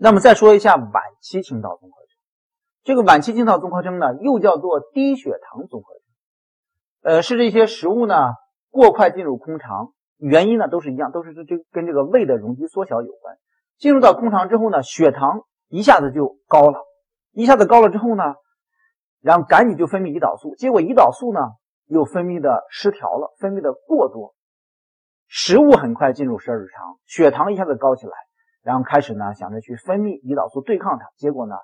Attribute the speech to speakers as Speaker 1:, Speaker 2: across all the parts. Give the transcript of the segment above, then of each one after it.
Speaker 1: 那么再说一下晚期倾倒综合征，这个晚期倾倒综合征呢，又叫做低血糖综合征，呃，是这些食物呢过快进入空肠，原因呢都是一样，都是这这跟这个胃的容积缩小有关。进入到空肠之后呢，血糖一下子就高了，一下子高了之后呢，然后赶紧就分泌胰岛素，结果胰岛素呢又分泌的失调了，分泌的过多，食物很快进入十二指肠，血糖一下子高起来。然后开始呢，想着去分泌胰岛素对抗它，结果呢，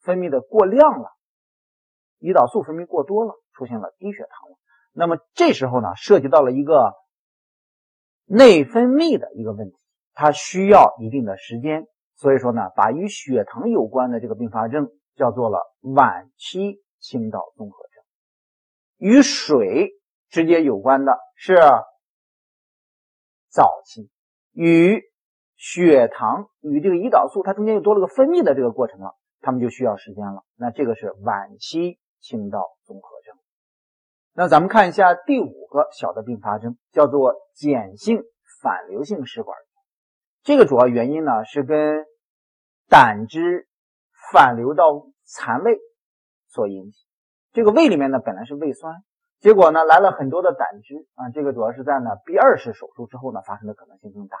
Speaker 1: 分泌的过量了，胰岛素分泌过多了，出现了低血糖了。那么这时候呢，涉及到了一个内分泌的一个问题，它需要一定的时间。所以说呢，把与血糖有关的这个并发症叫做了晚期倾倒综合症。与水直接有关的是早期，与血糖与这个胰岛素，它中间又多了个分泌的这个过程了，他们就需要时间了。那这个是晚期倾倒综合征。那咱们看一下第五个小的并发症，叫做碱性反流性食管炎。这个主要原因呢是跟胆汁反流到残胃所引起。这个胃里面呢本来是胃酸，结果呢来了很多的胆汁啊，这个主要是在呢 B 二式手术之后呢发生的可能性更大。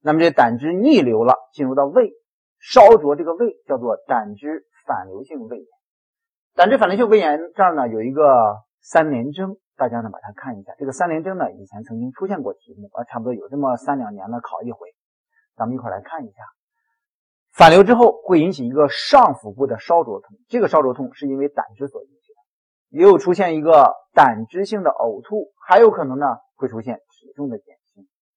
Speaker 1: 那么这胆汁逆流了，进入到胃，烧灼这个胃，叫做胆汁反流性胃炎。胆汁反流性胃炎这儿呢有一个三联征，大家呢把它看一下。这个三联征呢以前曾经出现过题目，啊，差不多有这么三两年了考一回。咱们一块来看一下，反流之后会引起一个上腹部的烧灼痛，这个烧灼痛是因为胆汁所引起的，也有出现一个胆汁性的呕吐，还有可能呢会出现体重的减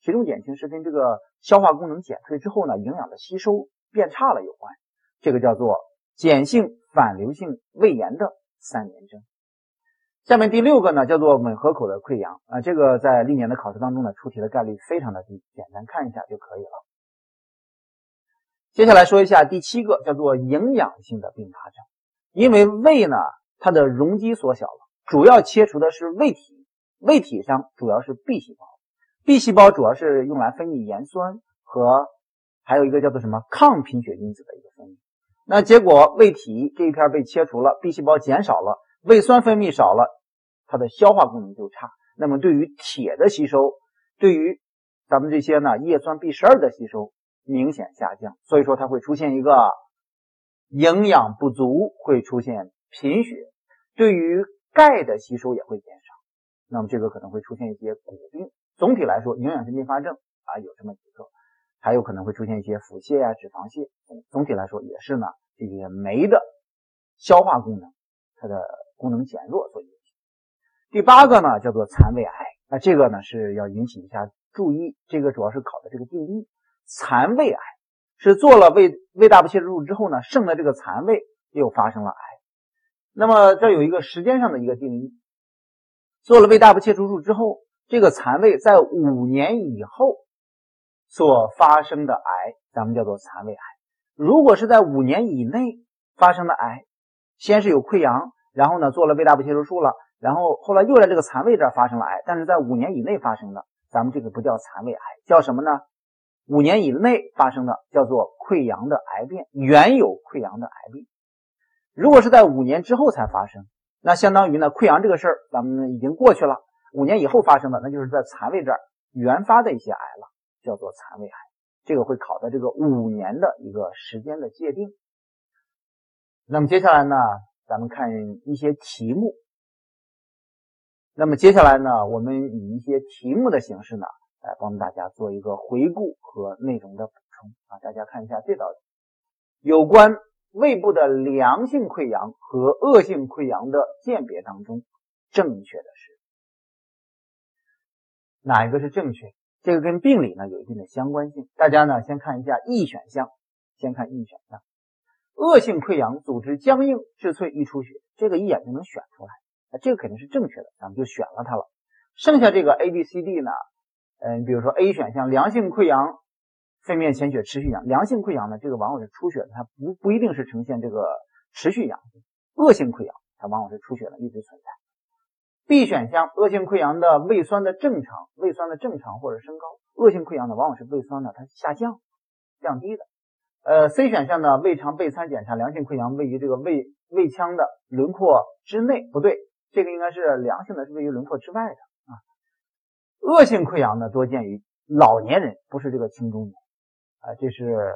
Speaker 1: 体重减轻是跟这个消化功能减退之后呢，营养的吸收变差了有关。这个叫做碱性反流性胃炎的三联征。下面第六个呢，叫做吻合口的溃疡啊，这个在历年的考试当中呢，出题的概率非常的低，简单看一下就可以了。接下来说一下第七个，叫做营养性的并发症。因为胃呢，它的容积缩小了，主要切除的是胃体，胃体上主要是 B 细胞。B 细胞主要是用来分泌盐酸和还有一个叫做什么抗贫血因子的一个分泌。那结果胃体这一片被切除了，B 细胞减少了，胃酸分泌少了，它的消化功能就差。那么对于铁的吸收，对于咱们这些呢叶酸 B 十二的吸收明显下降。所以说它会出现一个营养不足，会出现贫血。对于钙的吸收也会减少。那么这个可能会出现一些骨病。总体来说，营养性并发症啊有这么几个，还有可能会出现一些腹泻啊、脂肪泻。总总体来说也是呢，这些酶的消化功能它的功能减弱所引起。第八个呢叫做残胃癌，那这个呢是要引起一下注意，这个主要是考的这个定义。残胃癌是做了胃胃大部切除术之后呢，剩的这个残胃又发生了癌。那么这有一个时间上的一个定义，做了胃大部切除术之后。这个残胃在五年以后所发生的癌，咱们叫做残胃癌。如果是在五年以内发生的癌，先是有溃疡，然后呢做了胃大部切除术了，然后后来又在这个残胃这儿发生了癌，但是在五年以内发生的，咱们这个不叫残胃癌，叫什么呢？五年以内发生的叫做溃疡的癌变，原有溃疡的癌变。如果是在五年之后才发生，那相当于呢溃疡这个事儿咱们已经过去了。五年以后发生的，那就是在残胃这儿原发的一些癌了，叫做残胃癌。这个会考的这个五年的一个时间的界定。那么接下来呢，咱们看一些题目。那么接下来呢，我们以一些题目的形式呢，来帮大家做一个回顾和内容的补充啊。大家看一下这道题，有关胃部的良性溃疡和恶性溃疡的鉴别当中，正确的是。哪一个是正确？这个跟病理呢有一定的相关性。大家呢先看一下 E 选项，先看 E 选项，恶性溃疡组织僵硬质脆易出血，这个一眼就能选出来，那这个肯定是正确的，咱们就选了它了。剩下这个 A、B、C、D 呢，嗯，比如说 A 选项良性溃疡肺面潜血持续阳，良性溃疡呢这个往往是出血，它不不一定是呈现这个持续阳性。恶性溃疡它往往是出血的，一直存在。B 选项，恶性溃疡的胃酸的正常，胃酸的正常或者升高；恶性溃疡呢，往往是胃酸呢它下降、降低的。呃，C 选项呢，胃肠钡餐检查良性溃疡位于这个胃胃腔的轮廓之内，不对，这个应该是良性的，是位于轮廓之外的啊。恶性溃疡呢，多见于老年人，不是这个青中年啊。这是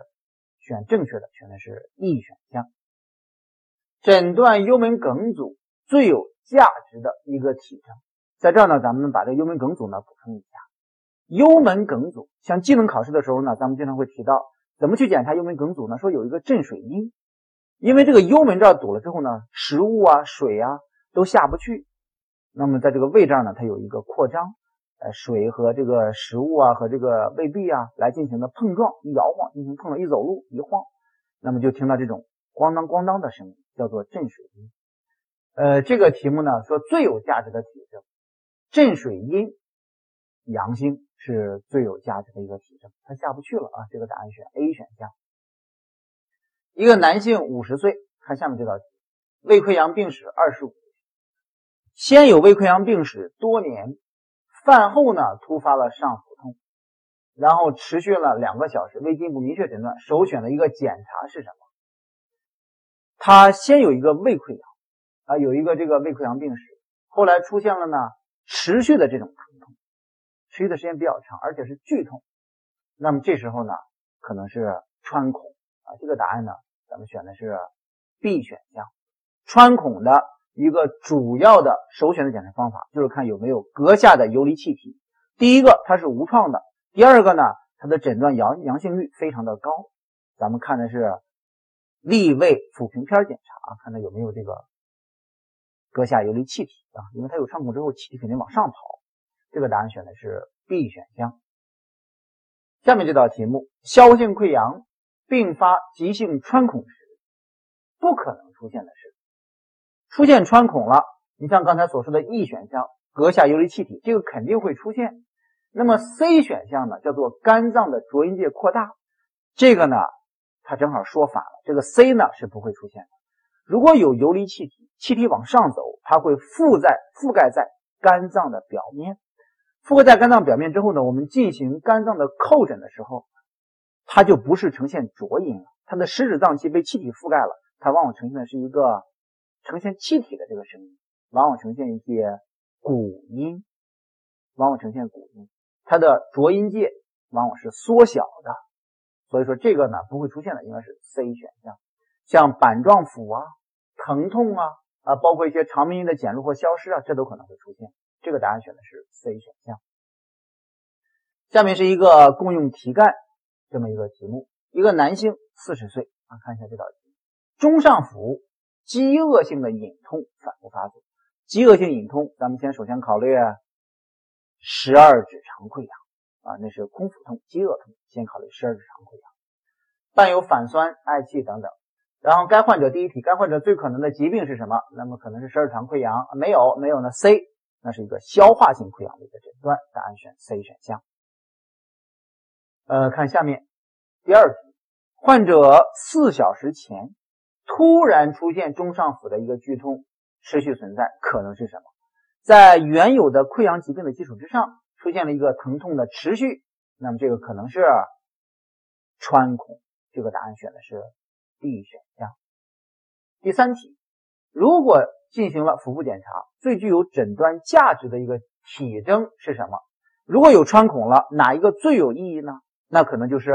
Speaker 1: 选正确的，选的是 E 选项。诊断幽门梗阻最有价值的一个体征，在这儿呢，咱们把这幽门梗阻呢补充一下。幽门梗阻，像技能考试的时候呢，咱们经常会提到，怎么去检查幽门梗阻呢？说有一个镇水阴，因为这个幽门这儿堵了之后呢，食物啊、水啊都下不去。那么在这个胃这儿呢，它有一个扩张，呃，水和这个食物啊和这个胃壁啊来进行的碰撞，一摇晃进行碰撞，一走路一晃，那么就听到这种咣当咣当的声音，叫做镇水阴。呃，这个题目呢说最有价值的体征，镇水阴阳性。是最有价值的一个体征，它下不去了啊！这个答案选 A 选项。一个男性五十岁，看下面这道题，胃溃疡病史二十五，先有胃溃疡病史多年，饭后呢突发了上腹痛，然后持续了两个小时，胃进一步明确诊断，首选的一个检查是什么？他先有一个胃溃疡啊，有一个这个胃溃疡病史，后来出现了呢持续的这种疼痛。持续的时间比较长，而且是剧痛，那么这时候呢，可能是穿孔啊。这个答案呢，咱们选的是 B 选项。穿孔的一个主要的首选的检查方法，就是看有没有膈下的游离气体。第一个，它是无创的；第二个呢，它的诊断阳阳性率非常的高。咱们看的是立位腹平片检查，看它有没有这个膈下游离气体啊，因为它有穿孔之后，气体肯定往上跑。这个答案选的是 B 选项。下面这道题目：消性溃疡并发急性穿孔时，不可能出现的是出现穿孔了。你像刚才所说的 E 选项，膈下游离气体，这个肯定会出现。那么 C 选项呢，叫做肝脏的浊音界扩大，这个呢，它正好说反了。这个 C 呢是不会出现的。如果有游离气体，气体往上走，它会覆在覆盖在肝脏的表面。覆盖在肝脏表面之后呢，我们进行肝脏的叩诊的时候，它就不是呈现浊音了，它的实质脏器被气体覆盖了，它往往呈现的是一个呈现气体的这个声音，往往呈现一些鼓音，往往呈现鼓音，它的浊音界往往是缩小的，所以说这个呢不会出现的，应该是 C 选项，像板状腹啊、疼痛啊啊，包括一些肠鸣音的减弱或消失啊，这都可能会出现。这个答案选的是 C 选项。下面是一个共用题干这么一个题目：一个男性四十岁啊，看一下这道题，中上腹饥饿性的隐痛反复发作。饥饿性隐痛，咱们先首先考虑十二指肠溃疡啊，那是空腹痛、饥饿痛，先考虑十二指肠溃疡，伴有反酸、嗳气等等。然后该患者第一题，该患者最可能的疾病是什么？那么可能是十二肠溃疡，没有，没有呢？C。那是一个消化性溃疡的一个诊断，答案选 C 选项。呃，看下面第二题，患者四小时前突然出现中上腹的一个剧痛，持续存在，可能是什么？在原有的溃疡疾病的基础之上，出现了一个疼痛的持续，那么这个可能是穿孔，这个答案选的是 D 选项。第三题，如果进行了腹部检查，最具有诊断价值的一个体征是什么？如果有穿孔了，哪一个最有意义呢？那可能就是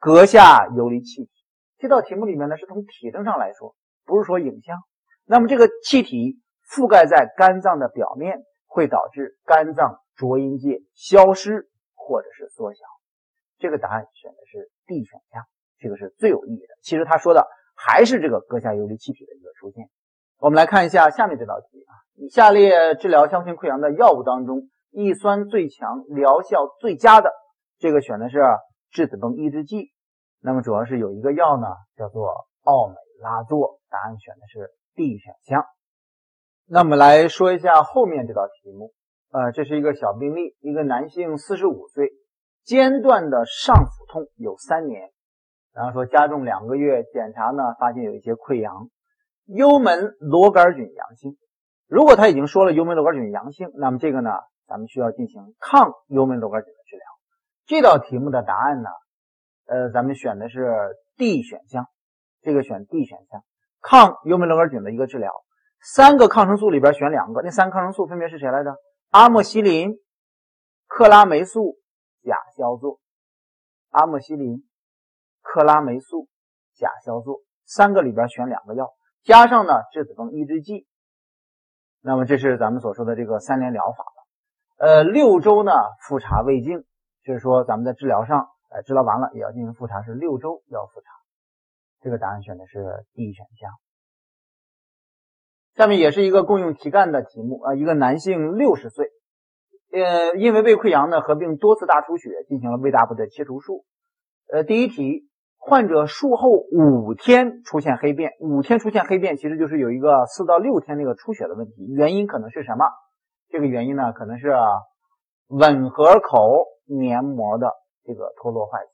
Speaker 1: 膈下游离气体。这道题目里面呢，是从体征上来说，不是说影像。那么这个气体覆盖在肝脏的表面，会导致肝脏浊音界消失或者是缩小。这个答案选的是 D 选项，这个是最有意义的。其实他说的。还是这个膈下游离气体的一个出现。我们来看一下下面这道题啊，下列治疗消化性溃疡的药物当中，抑酸最强、疗效最佳的，这个选的是质子泵抑制剂。那么主要是有一个药呢，叫做奥美拉唑，答案选的是 D 选项。那么来说一下后面这道题目，呃，这是一个小病例，一个男性，四十五岁，间断的上腹痛有三年。然后说加重两个月检查呢，发现有一些溃疡，幽门螺杆菌阳性。如果他已经说了幽门螺杆菌阳性，那么这个呢，咱们需要进行抗幽门螺杆菌的治疗。这道题目的答案呢，呃，咱们选的是 D 选项，这个选 D 选项，抗幽门螺杆菌的一个治疗。三个抗生素里边选两个，那三个抗生素分别是谁来着？阿莫西林、克拉霉素、甲硝唑。阿莫西林、克拉霉素、甲硝唑，三个里边选两个药，加上呢质子泵抑制剂。那么这是咱们所说的这个三联疗法了。呃，六周呢复查胃镜，就是说咱们在治疗上，呃，治疗完了也要进行复查，是六周要复查。这个答案选的是 D 选项。下面也是一个共用题干的题目啊，一个男性六十岁，呃，因为胃溃疡呢合并多次大出血，进行了胃大部的切除术。呃，第一题，患者术后五天出现黑便，五天出现黑便其实就是有一个四到六天那个出血的问题，原因可能是什么？这个原因呢，可能是吻合口黏膜的这个脱落坏死。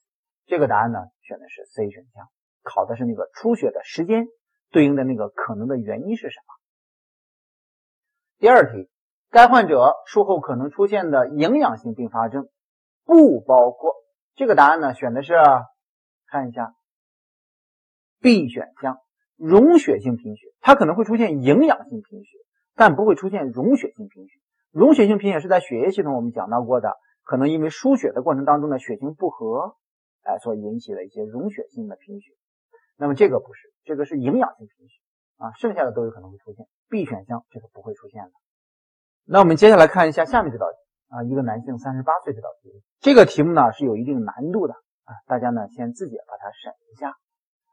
Speaker 1: 这个答案呢，选的是 C 选项，考的是那个出血的时间对应的那个可能的原因是什么？第二题，该患者术后可能出现的营养性并发症不包括这个答案呢，选的是看一下 B 选项，溶血性贫血，它可能会出现营养性贫血。但不会出现溶血性贫血。溶血性贫血是在血液系统我们讲到过的，可能因为输血的过程当中的血型不和，哎，所引起的一些溶血性的贫血。那么这个不是，这个是营养性贫血啊，剩下的都有可能会出现。B 选项这个不会出现的。那我们接下来看一下下面这道题啊，一个男性三十八岁这道题，这个题目呢是有一定难度的大家呢先自己把它审一下。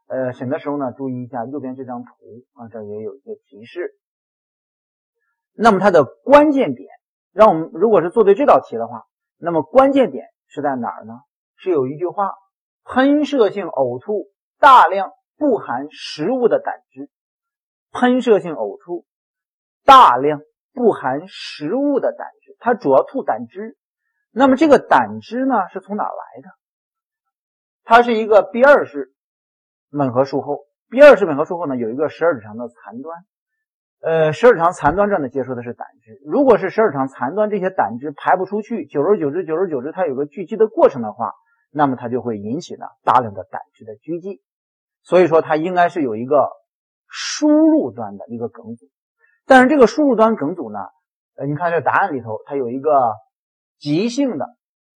Speaker 1: 呃，审的时候呢注意一下右边这张图啊，这也有一些提示。那么它的关键点，让我们如果是做对这道题的话，那么关键点是在哪儿呢？是有一句话：喷射性呕吐大量不含食物的胆汁，喷射性呕吐大量不含食物的胆汁，它主要吐胆汁。那么这个胆汁呢是从哪来的？它是一个 B 二式吻合术后，B 二式吻合术后呢有一个十二指肠的残端。呃，十二指肠残端这呢接收的是胆汁。如果是十二指肠残端这些胆汁排不出去，久而久之，久而久之，它有个聚集的过程的话，那么它就会引起呢大量的胆汁的聚集。所以说它应该是有一个输入端的一个梗阻。但是这个输入端梗阻呢，呃，你看这答案里头它有一个急性的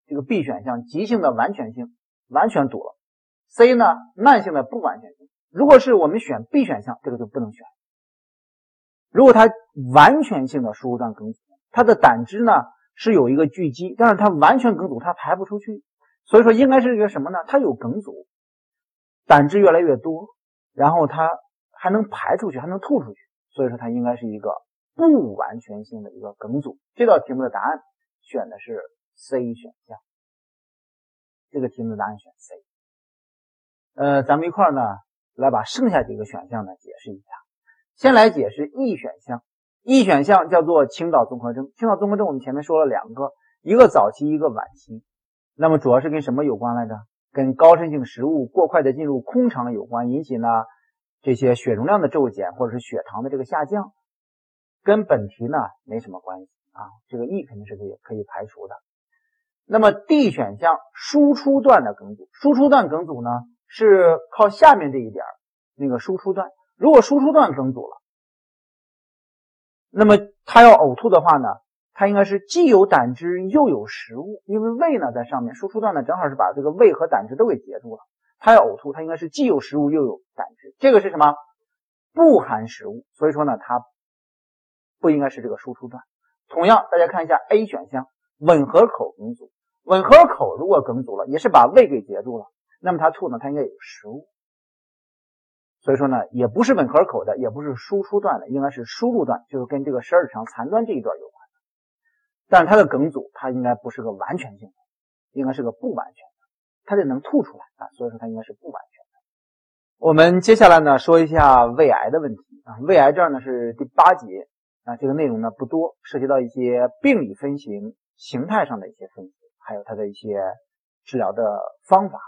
Speaker 1: 这个 B 选项，急性的完全性完全堵了。C 呢，慢性的不完全性。如果是我们选 B 选项，这个就不能选。如果它完全性的输入段梗阻，它的胆汁呢是有一个聚集，但是它完全梗阻，它排不出去，所以说应该是一个什么呢？它有梗阻，胆汁越来越多，然后它还能排出去，还能吐出去，所以说它应该是一个不完全性的一个梗阻。这道题目的答案选的是 C 选项，这个题目的答案选 C。呃，咱们一块呢来把剩下几个选项呢解释一下。先来解释 E 选项，E 选项叫做倾倒综合征。倾倒综合征我们前面说了两个，一个早期，一个晚期。那么主要是跟什么有关来着？跟高渗性食物过快的进入空肠有关，引起呢这些血容量的骤减或者是血糖的这个下降，跟本题呢没什么关系啊。这个 E 肯定是可以可以排除的。那么 D 选项输出段的梗阻，输出段梗阻呢是靠下面这一点那个输出段。如果输出段梗阻了，那么他要呕吐的话呢，他应该是既有胆汁又有食物，因为胃呢在上面，输出段呢正好是把这个胃和胆汁都给截住了。他要呕吐，他应该是既有食物又有胆汁，这个是什么？不含食物，所以说呢，它不应该是这个输出段。同样，大家看一下 A 选项，吻合口梗阻，吻合口如果梗阻了，也是把胃给截住了，那么它吐呢，它应该有食物。所以说呢，也不是吻合口的，也不是输出段的，应该是输入段，就是跟这个十二指肠残端这一段有关。但它的梗阻，它应该不是个完全性的，应该是个不完全的，它得能吐出来啊。所以说它应该是不完全的。我们接下来呢说一下胃癌的问题啊，胃癌这儿呢是第八节啊，这个内容呢不多，涉及到一些病理分型、形态上的一些分析，还有它的一些治疗的方法。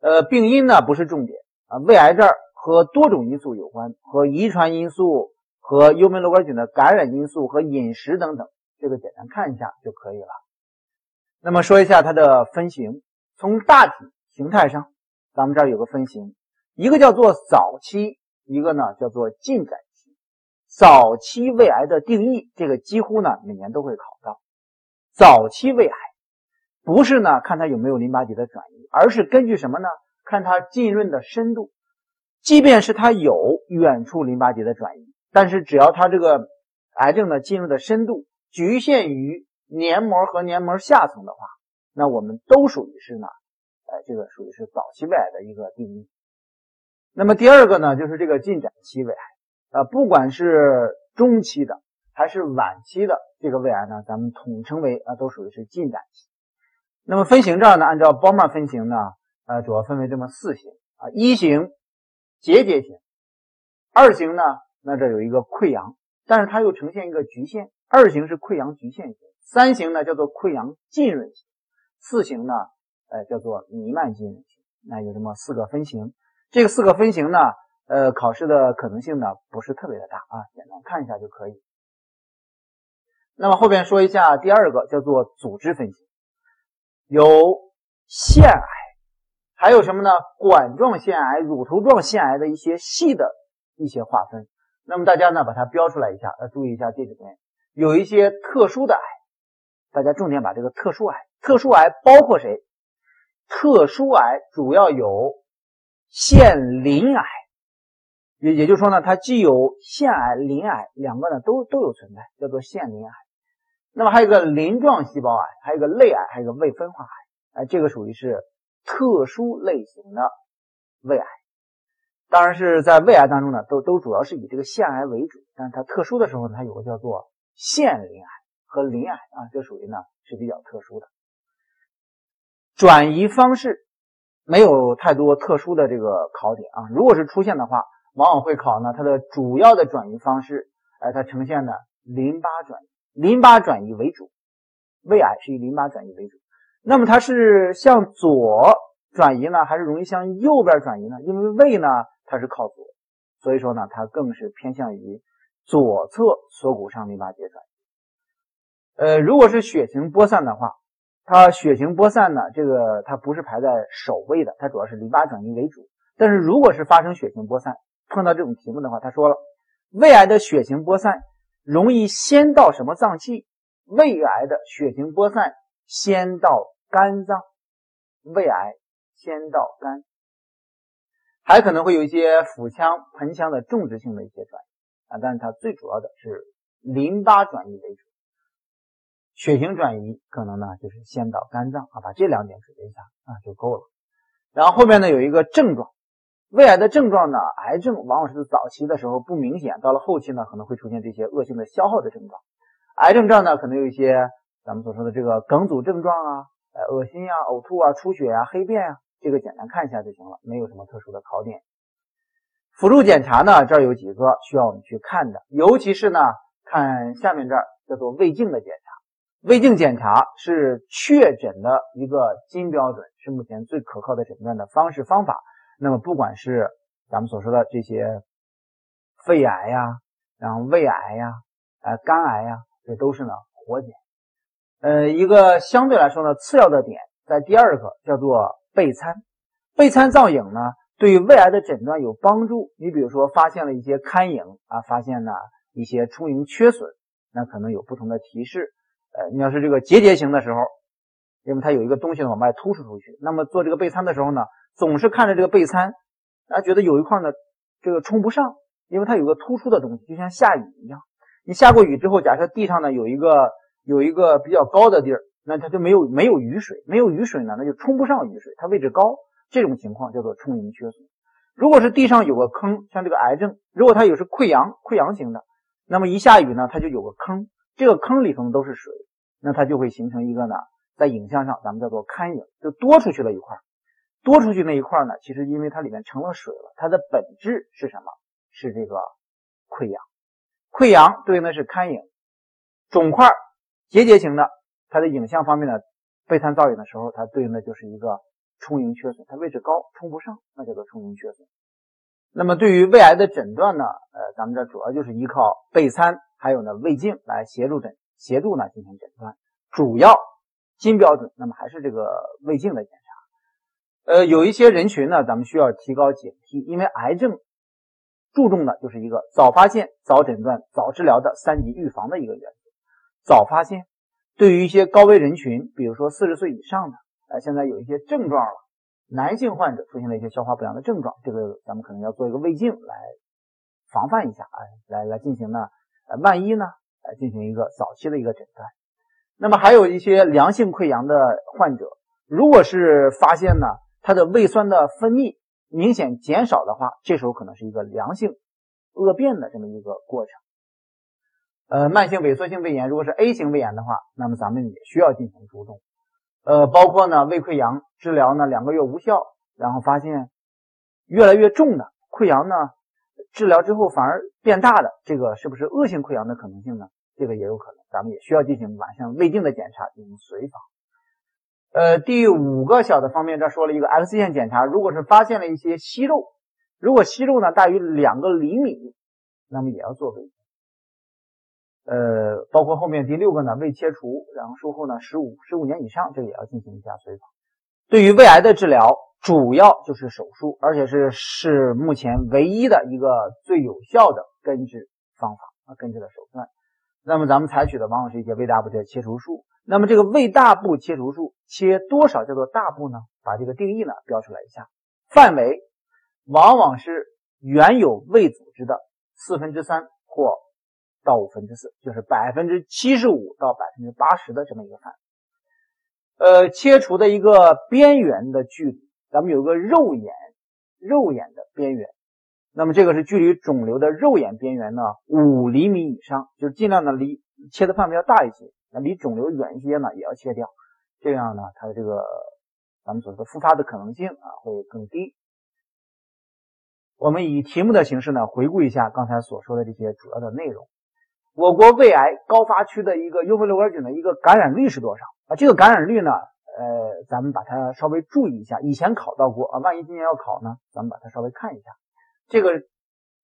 Speaker 1: 呃，病因呢不是重点啊，胃癌这儿。和多种因素有关，和遗传因素、和幽门螺杆菌的感染因素、和饮食等等，这个简单看一下就可以了。那么说一下它的分型，从大体形态上，咱们这儿有个分型，一个叫做早期，一个呢叫做进展期。早期胃癌的定义，这个几乎呢每年都会考到。早期胃癌不是呢看它有没有淋巴结的转移，而是根据什么呢？看它浸润的深度。即便是它有远处淋巴结的转移，但是只要它这个癌症的进入的深度局限于黏膜和黏膜下层的话，那我们都属于是呢，呃，这个属于是早期胃癌的一个定义。那么第二个呢，就是这个进展期胃癌，呃，不管是中期的还是晚期的这个胃癌呢，咱们统称为啊，都属于是进展期。那么分型这儿呢，按照包曼分型呢，呃，主要分为这么四型啊，一型结节型，二型呢，那这有一个溃疡，但是它又呈现一个局限，二型是溃疡局限型，三型呢叫做溃疡浸润型。四型呢，呃，叫做弥漫浸润型，那有这么四个分型。这个四个分型呢，呃，考试的可能性呢不是特别的大啊，简单看一下就可以。那么后边说一下第二个，叫做组织分型，有腺癌，还有什么呢？管状腺癌、乳头状腺癌的一些细的一些划分。那么大家呢把它标出来一下，要注意一下这里面有一些特殊的癌，大家重点把这个特殊癌。特殊癌包括谁？特殊癌主要有腺鳞癌，也也就是说呢，它既有腺癌、鳞癌两个呢都都有存在，叫做腺鳞癌。那么还有个鳞状细胞癌，还有个类癌，还有个未分化癌。哎，这个属于是特殊类型的胃癌。当然是在胃癌当中呢，都都主要是以这个腺癌为主，但是它特殊的时候呢，它有个叫做腺鳞癌和鳞癌啊，这属于呢是比较特殊的。转移方式没有太多特殊的这个考点啊，如果是出现的话，往往会考呢它的主要的转移方式，哎，它呈现的淋巴转移，淋巴转移为主，胃癌是以淋巴转移为主。那么它是向左转移呢，还是容易向右边转移呢？因为胃呢它是靠左，所以说呢它更是偏向于左侧锁骨上淋巴结转移。呃，如果是血型播散的话。它血型播散呢，这个它不是排在首位的，它主要是淋巴转移为主。但是如果是发生血型播散，碰到这种题目的话，他说了，胃癌的血型播散容易先到什么脏器？胃癌的血型播散先到肝脏，胃癌先到肝，还可能会有一些腹腔、盆腔的种植性的一些转移啊，但是它最主要的是淋巴转移为主。血型转移可能呢，就是先到肝脏啊，把这两点准备一下啊就够了。然后后面呢有一个症状，胃癌的症状呢，癌症往往是早期的时候不明显，到了后期呢可能会出现这些恶性的消耗的症状。癌症这呢可能有一些咱们所说的这个梗阻症状啊，呃恶心啊、呕吐啊、出血啊、黑便啊，这个简单看一下就行了，没有什么特殊的考点。辅助检查呢，这儿有几个需要我们去看的，尤其是呢看下面这儿叫做胃镜的检查。胃镜检查是确诊的一个金标准，是目前最可靠的诊断的方式方法。那么，不管是咱们所说的这些肺癌呀，然后胃癌呀，呃，肝癌呀，这都是呢活检。呃，一个相对来说呢次要的点，在第二个叫做钡餐。钡餐造影呢，对于胃癌的诊断有帮助。你比如说，发现了一些龛影啊，发现了一些充盈缺损，那可能有不同的提示。呃，你要是这个结节型的时候，因为它有一个东西往外突出出去，那么做这个备餐的时候呢，总是看着这个备餐，啊，觉得有一块呢，这个冲不上，因为它有个突出的东西，就像下雨一样。你下过雨之后，假设地上呢有一个有一个比较高的地儿，那它就没有没有雨水，没有雨水呢，那就冲不上雨水，它位置高，这种情况叫做充盈缺损。如果是地上有个坑，像这个癌症，如果它有是溃疡溃疡型的，那么一下雨呢，它就有个坑。这个坑里头都是水，那它就会形成一个呢，在影像上咱们叫做龛影，就多出去了一块，多出去那一块呢，其实因为它里面成了水了，它的本质是什么？是这个溃疡，溃疡对应的是龛影，肿块结节型的，它的影像方面呢，钡餐造影的时候，它对应的就是一个充盈缺损，它位置高，充不上，那叫做充盈缺损。那么对于胃癌的诊断呢，呃，咱们这主要就是依靠钡餐。还有呢，胃镜来协助诊协助呢进行诊断，主要金标准，那么还是这个胃镜的检呃，有一些人群呢，咱们需要提高警惕，因为癌症注重的就是一个早发现、早诊断、早治疗的三级预防的一个原则。早发现，对于一些高危人群，比如说四十岁以上的，呃，现在有一些症状了，男性患者出现了一些消化不良的症状，这个咱们可能要做一个胃镜来防范一下啊，来来进行呢，呃，万一呢，来进行一个早期的一个诊断。那么还有一些良性溃疡的患者，如果是发现呢，他的胃酸的分泌明显减少的话，这时候可能是一个良性恶变的这么一个过程。呃，慢性萎缩性胃炎，如果是 A 型胃炎的话，那么咱们也需要进行注重。呃，包括呢，胃溃疡治疗呢两个月无效，然后发现越来越重的溃疡呢，治疗之后反而变大的，这个是不是恶性溃疡的可能性呢？这个也有可能，咱们也需要进行完善胃镜的检查进行随访。呃，第五个小的方面，这说了一个 X 线检查，如果是发现了一些息肉，如果息肉呢大于两个厘米，那么也要做胃镜。呃，包括后面第六个呢，胃切除，然后术后呢十五十五年以上，这个也要进行一下随访。对于胃癌的治疗，主要就是手术，而且是是目前唯一的一个最有效的根治方法啊，根治的手段。那么咱们采取的往往是一些胃大部的切除术。那么这个胃大部切除术切多少叫做大部呢？把这个定义呢标出来一下，范围往往是原有胃组织的四分之三或到五分之四，就是百分之七十五到百分之八十的这么一个范围。呃，切除的一个边缘的距离，咱们有个肉眼肉眼的边缘，那么这个是距离肿瘤的肉眼边缘呢五厘米以上，就是尽量的离切的范围要大一些。那离肿瘤远一些呢，也要切掉，这样呢，它的这个咱们所说的复发的可能性啊会更低。我们以题目的形式呢，回顾一下刚才所说的这些主要的内容。我国胃癌高发区的一个幽门螺杆菌的一个感染率是多少啊？这个感染率呢，呃，咱们把它稍微注意一下，以前考到过啊，万一今年要考呢，咱们把它稍微看一下。这个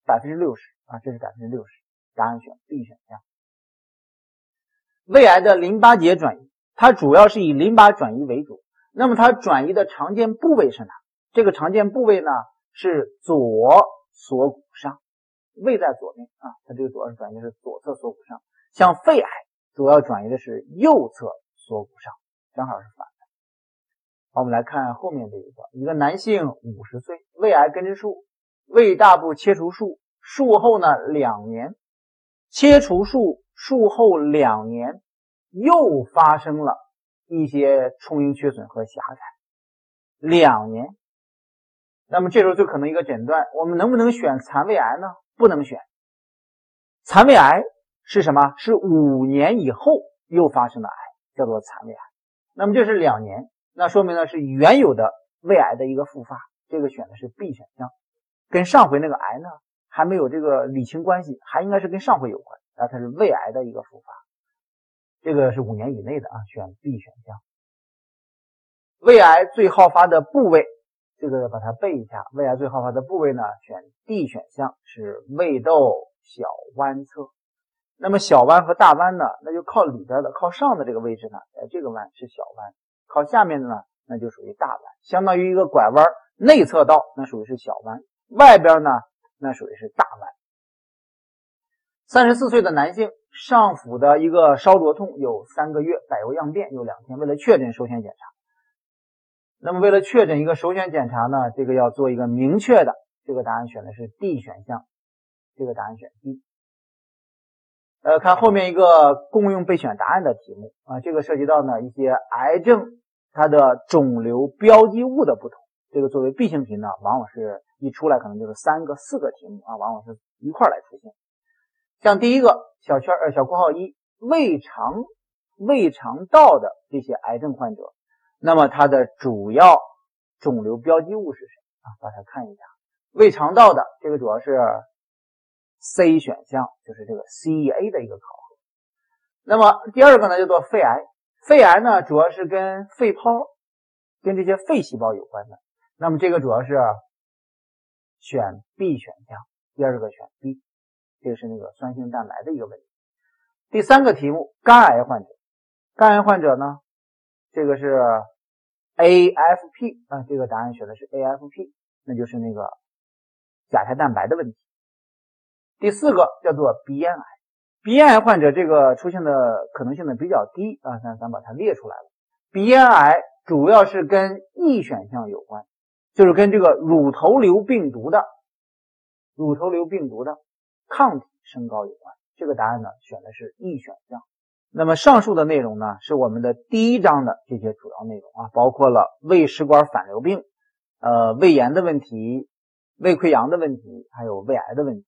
Speaker 1: 百分之六十啊，这是百分之六十，答案选 B 选项。胃癌的淋巴结转移，它主要是以淋巴转移为主。那么它转移的常见部位是哪？这个常见部位呢是左锁骨上，胃在左边啊，它这个主要是转移是左侧锁骨上。像肺癌主要转移的是右侧锁骨上，正好是反的。好，我们来看后面这一个，一个男性五十岁，胃癌根治术，胃大部切除术，术后呢两年，切除术。术后两年，又发生了一些充盈缺损和狭窄。两年，那么这时候就可能一个诊断，我们能不能选残胃癌呢？不能选。残胃癌是什么？是五年以后又发生的癌，叫做残胃癌。那么这是两年，那说明呢是原有的胃癌的一个复发。这个选的是 B 选项，跟上回那个癌呢还没有这个理清关系，还应该是跟上回有关。啊它是胃癌的一个复发，这个是五年以内的啊，选 B 选项。胃癌最好发的部位，这个把它背一下。胃癌最好发的部位呢，选 D 选项是胃窦小弯侧。那么小弯和大弯呢，那就靠里边的、靠上的这个位置呢，哎，这个弯是小弯；靠下面的呢，那就属于大弯，相当于一个拐弯，内侧道那属于是小弯，外边呢那属于是大弯。三十四岁的男性，上腹的一个烧灼痛有三个月，柏油样变有两天。为了确诊首选检查，那么为了确诊一个首选检查呢，这个要做一个明确的，这个答案选的是 D 选项，这个答案选 D。呃，看后面一个共用备选答案的题目啊，这个涉及到呢一些癌症它的肿瘤标记物的不同，这个作为 B 型题呢，往往是一出来可能就是三个、四个题目啊，往往是一块来出现。像第一个小圈呃小括号一胃肠胃肠道的这些癌症患者，那么它的主要肿瘤标记物是谁啊？大家看一下，胃肠道的这个主要是 C 选项，就是这个 CEA 的一个考核。那么第二个呢叫做肺癌，肺癌呢主要是跟肺泡跟这些肺细胞有关的，那么这个主要是选 B 选项，第二个选 B。这个是那个酸性蛋白的一个问题。第三个题目，肝癌患者，肝癌患者呢，这个是 AFP 啊，这个答案选的是 AFP，那就是那个甲胎蛋白的问题。第四个叫做鼻咽癌，鼻咽癌患者这个出现的可能性呢比较低啊，咱咱把它列出来了。鼻咽癌主要是跟 E 选项有关，就是跟这个乳头瘤病毒的乳头瘤病毒的抗体升高有关。这个答案呢选的是 E 选项。那么上述的内容呢是我们的第一章的这些主要内容啊，包括了胃食管反流病、呃胃炎的问题、胃溃疡的问题，还有胃癌的问题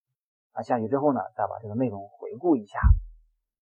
Speaker 1: 啊。下去之后呢，再把这个内容回顾一下。